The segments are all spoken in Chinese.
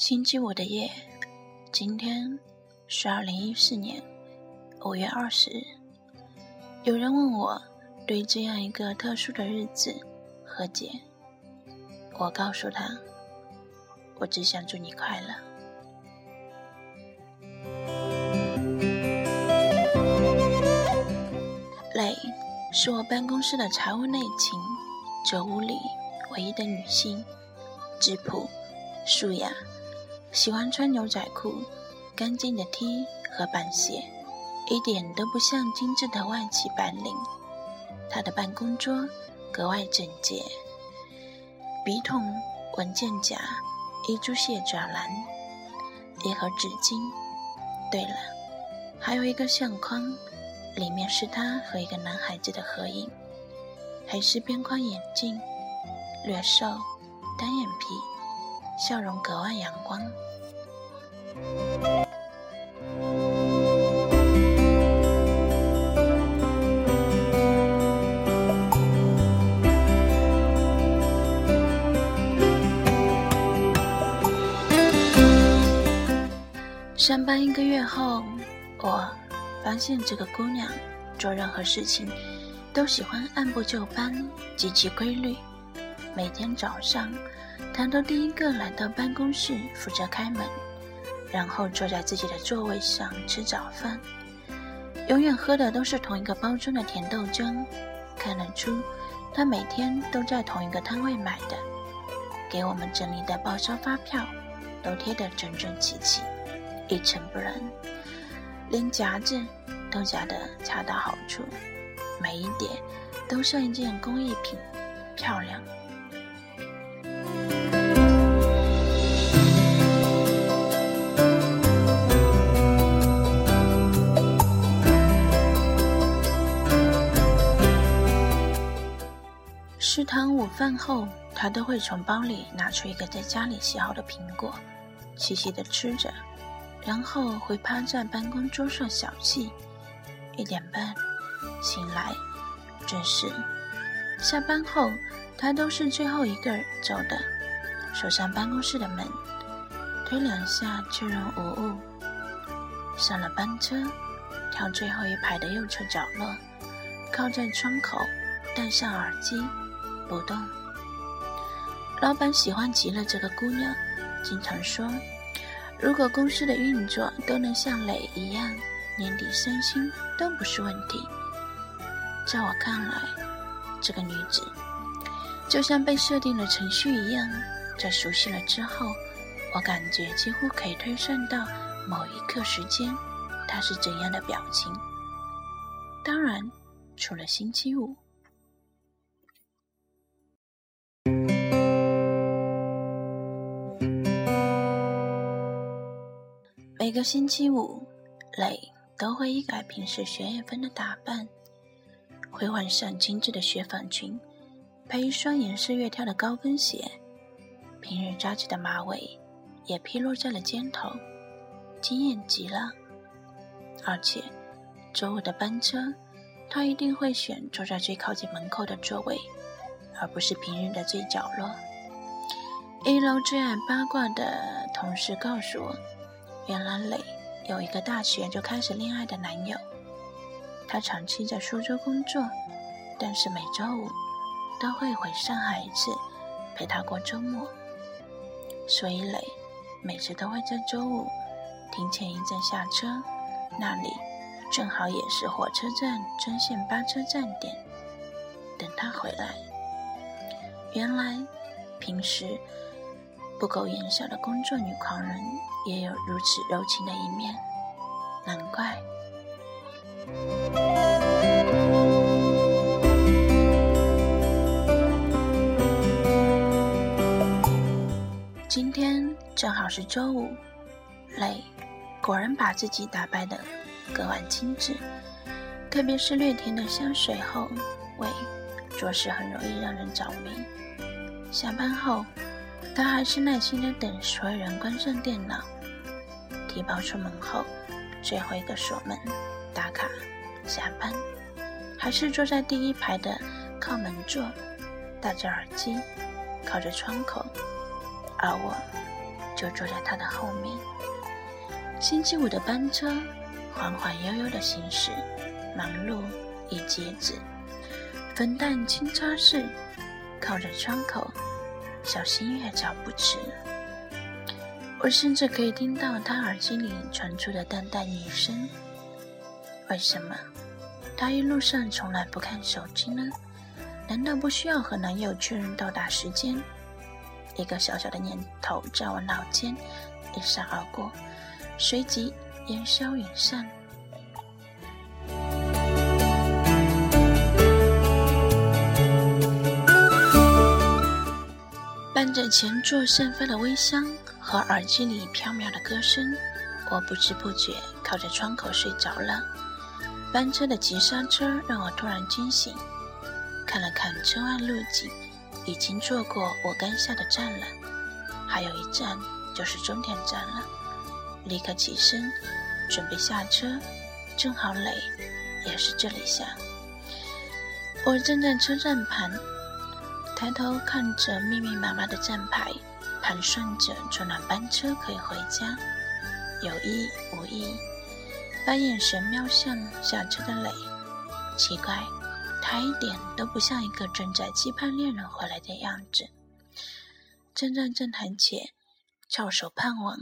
星期五的夜，今天是二零一四年五月二十日。有人问我对这样一个特殊的日子何解，我告诉他，我只想祝你快乐。磊是我办公室的财务内勤，这屋里唯一的女性，质朴、素雅。喜欢穿牛仔裤，干净的 T 和板鞋，一点都不像精致的外企白领。他的办公桌格外整洁，笔筒、文件夹、一株蟹爪兰，一盒纸巾。对了，还有一个相框，里面是他和一个男孩子的合影，还是边框眼镜，略瘦，单眼皮。笑容格外阳光。上班一个月后，我发现这个姑娘做任何事情都喜欢按部就班、极其规律。每天早上。他都第一个来到办公室，负责开门，然后坐在自己的座位上吃早饭。永远喝的都是同一个包装的甜豆浆，看得出他每天都在同一个摊位买的。给我们整理的报销发票都贴得整整齐齐，一尘不染，连夹子都夹得恰到好处，每一点都像一件工艺品，漂亮。堂午饭后，他都会从包里拿出一个在家里洗好的苹果，细细的吃着，然后会趴在办公桌上小憩。一点半醒来，准时。下班后，他都是最后一个走的，锁上办公室的门，推两下确认无误，上了班车，挑最后一排的右侧角落，靠在窗口，戴上耳机。不动。老板喜欢极了这个姑娘，经常说：“如果公司的运作都能像磊一样，年底升薪都不是问题。”在我看来，这个女子就像被设定了程序一样，在熟悉了之后，我感觉几乎可以推算到某一刻时间，她是怎样的表情。当然，除了星期五。每个星期五，磊都会一改平时学院风的打扮，会换上精致的雪纺裙，配一双颜色越跳的高跟鞋。平日扎起的马尾也披落在了肩头，惊艳极了。而且，周五的班车，他一定会选坐在最靠近门口的座位，而不是平日的最角落。一楼最爱八卦的同事告诉我。原来磊有一个大学就开始恋爱的男友，他长期在苏州工作，但是每周五都会回上海一次陪他过周末，所以磊每次都会在周五提前一站下车，那里正好也是火车站专线班车站点，等他回来。原来平时。不苟言笑的工作女狂人，也有如此柔情的一面，难怪。今天正好是周五，累果然把自己打扮的格外精致，特别是略甜的香水后味，着实很容易让人着迷。下班后。他还是耐心的等所有人关上电脑，提包出门后，最后一个锁门打卡下班，还是坐在第一排的靠门座，戴着耳机，靠着窗口，而我就坐在他的后面。星期五的班车缓缓悠悠的行驶，忙碌亦节制，粉淡轻擦拭，靠着窗口，小心越脚步迟。我甚至可以听到他耳机里传出的淡淡女声。为什么他一路上从来不看手机呢？难道不需要和男友确认到达时间？一个小小的念头在我脑间一闪而过，随即烟消云散。伴着前座散发的微香。和耳机里飘渺的歌声，我不知不觉靠着窗口睡着了。班车的急刹车让我突然惊醒，看了看车外路景，已经坐过我刚下的站了，还有一站就是终点站了。立刻起身准备下车，正好磊也是这里下。我站在车站旁，抬头看着密密麻麻的站牌。盘算着坐哪班车可以回家，有意无意把眼神瞄向下车的磊。奇怪，他一点都不像一个正在期盼恋人回来的样子。站在站台前，翘首盼望。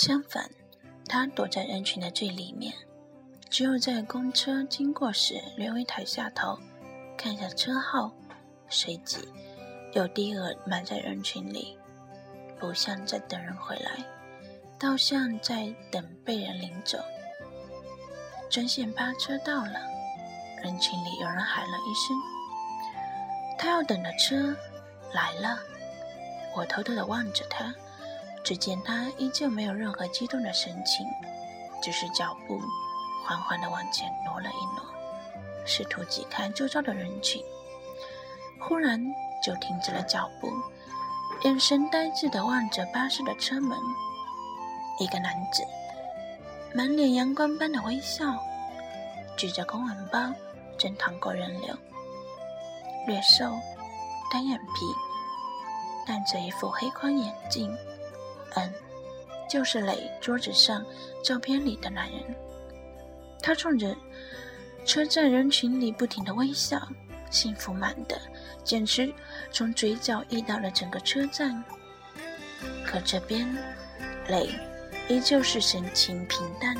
相反。他躲在人群的最里面，只有在公车经过时略微抬下头，看下车号，随即又低额埋在人群里，不像在等人回来，倒像在等被人领走。专线八车到了，人群里有人喊了一声：“他要等的车来了。”我偷偷的望着他。只见他依旧没有任何激动的神情，只是脚步缓缓地往前挪了一挪，试图挤开周遭的人群。忽然就停止了脚步，眼神呆滞地望着巴士的车门。一个男子，满脸阳光般的微笑，举着公文包，正趟过人流。略瘦，单眼皮，戴着一副黑框眼镜。嗯，就是磊桌子上照片里的男人。他冲着车站人群里不停的微笑，幸福满的，简直从嘴角溢到了整个车站。可这边，磊依旧是神情平淡，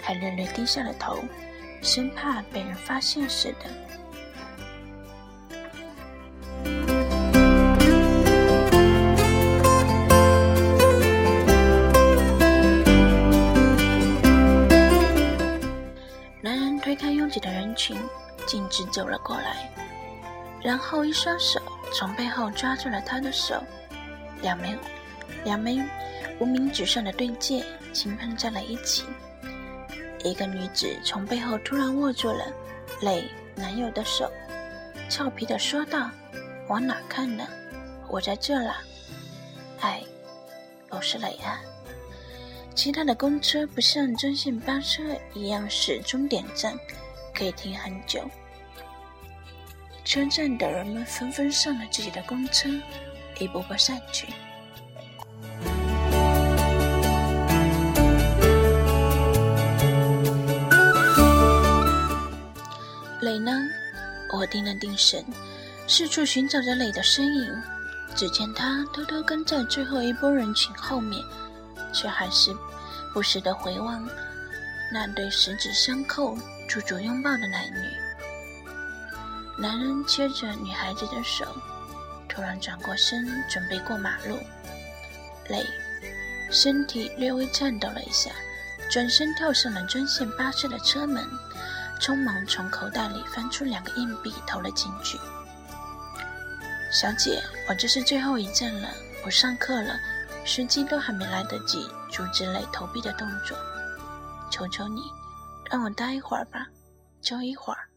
还略略低下了头，生怕被人发现似的。径直走了过来，然后一双手从背后抓住了他的手，两枚两枚无名指上的对戒轻碰在了一起。一个女子从背后突然握住了磊男友的手，俏皮的说道：“往哪看呢？我在这啦。”哎，我是磊啊。其他的公车不像专线巴车一样是终点站。可以停很久。车站的人们纷纷上了自己的公车，一步步散去。磊呢？我定了定神，四处寻找着磊的身影。只见他偷偷跟在最后一波人群后面，却还是不时的回望那对十指相扣。足足拥抱的男女，男人牵着女孩子的手，突然转过身准备过马路，累，身体略微颤抖了一下，转身跳上了专线巴士的车门，匆忙从口袋里翻出两个硬币投了进去。小姐，我这是最后一站了，我上课了，司机都还没来得及阻止磊投币的动作，求求你。让我待一会儿吧，就一会儿。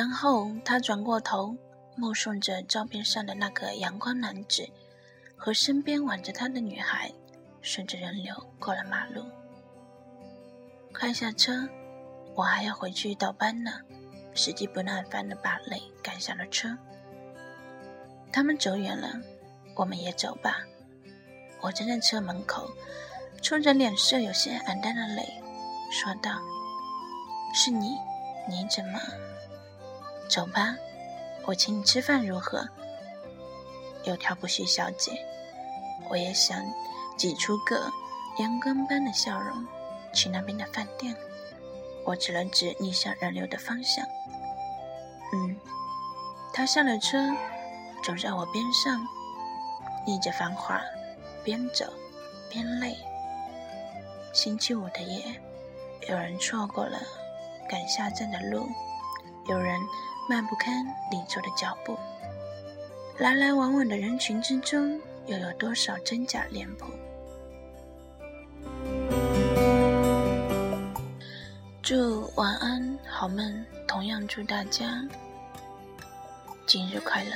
然后他转过头，目送着照片上的那个阳光男子和身边挽着他的女孩，顺着人流过了马路。快下车，我还要回去倒班呢。司机不耐烦地把泪赶上了车。他们走远了，我们也走吧。我站在车门口，冲着脸色有些黯淡的泪，说道：“是你，你怎么？走吧，我请你吃饭如何？”有条不许小姐，我也想挤出个阳光般的笑容，去那边的饭店。我指了指逆向人流的方向。嗯，他下了车，走在我边上，逆着繁华，边走边累。星期五的夜，有人错过了赶下站的路，有人漫不堪离走的脚步。来来往往的人群之中，又有多少真假脸谱？祝晚安，好梦。同样祝大家今日快乐。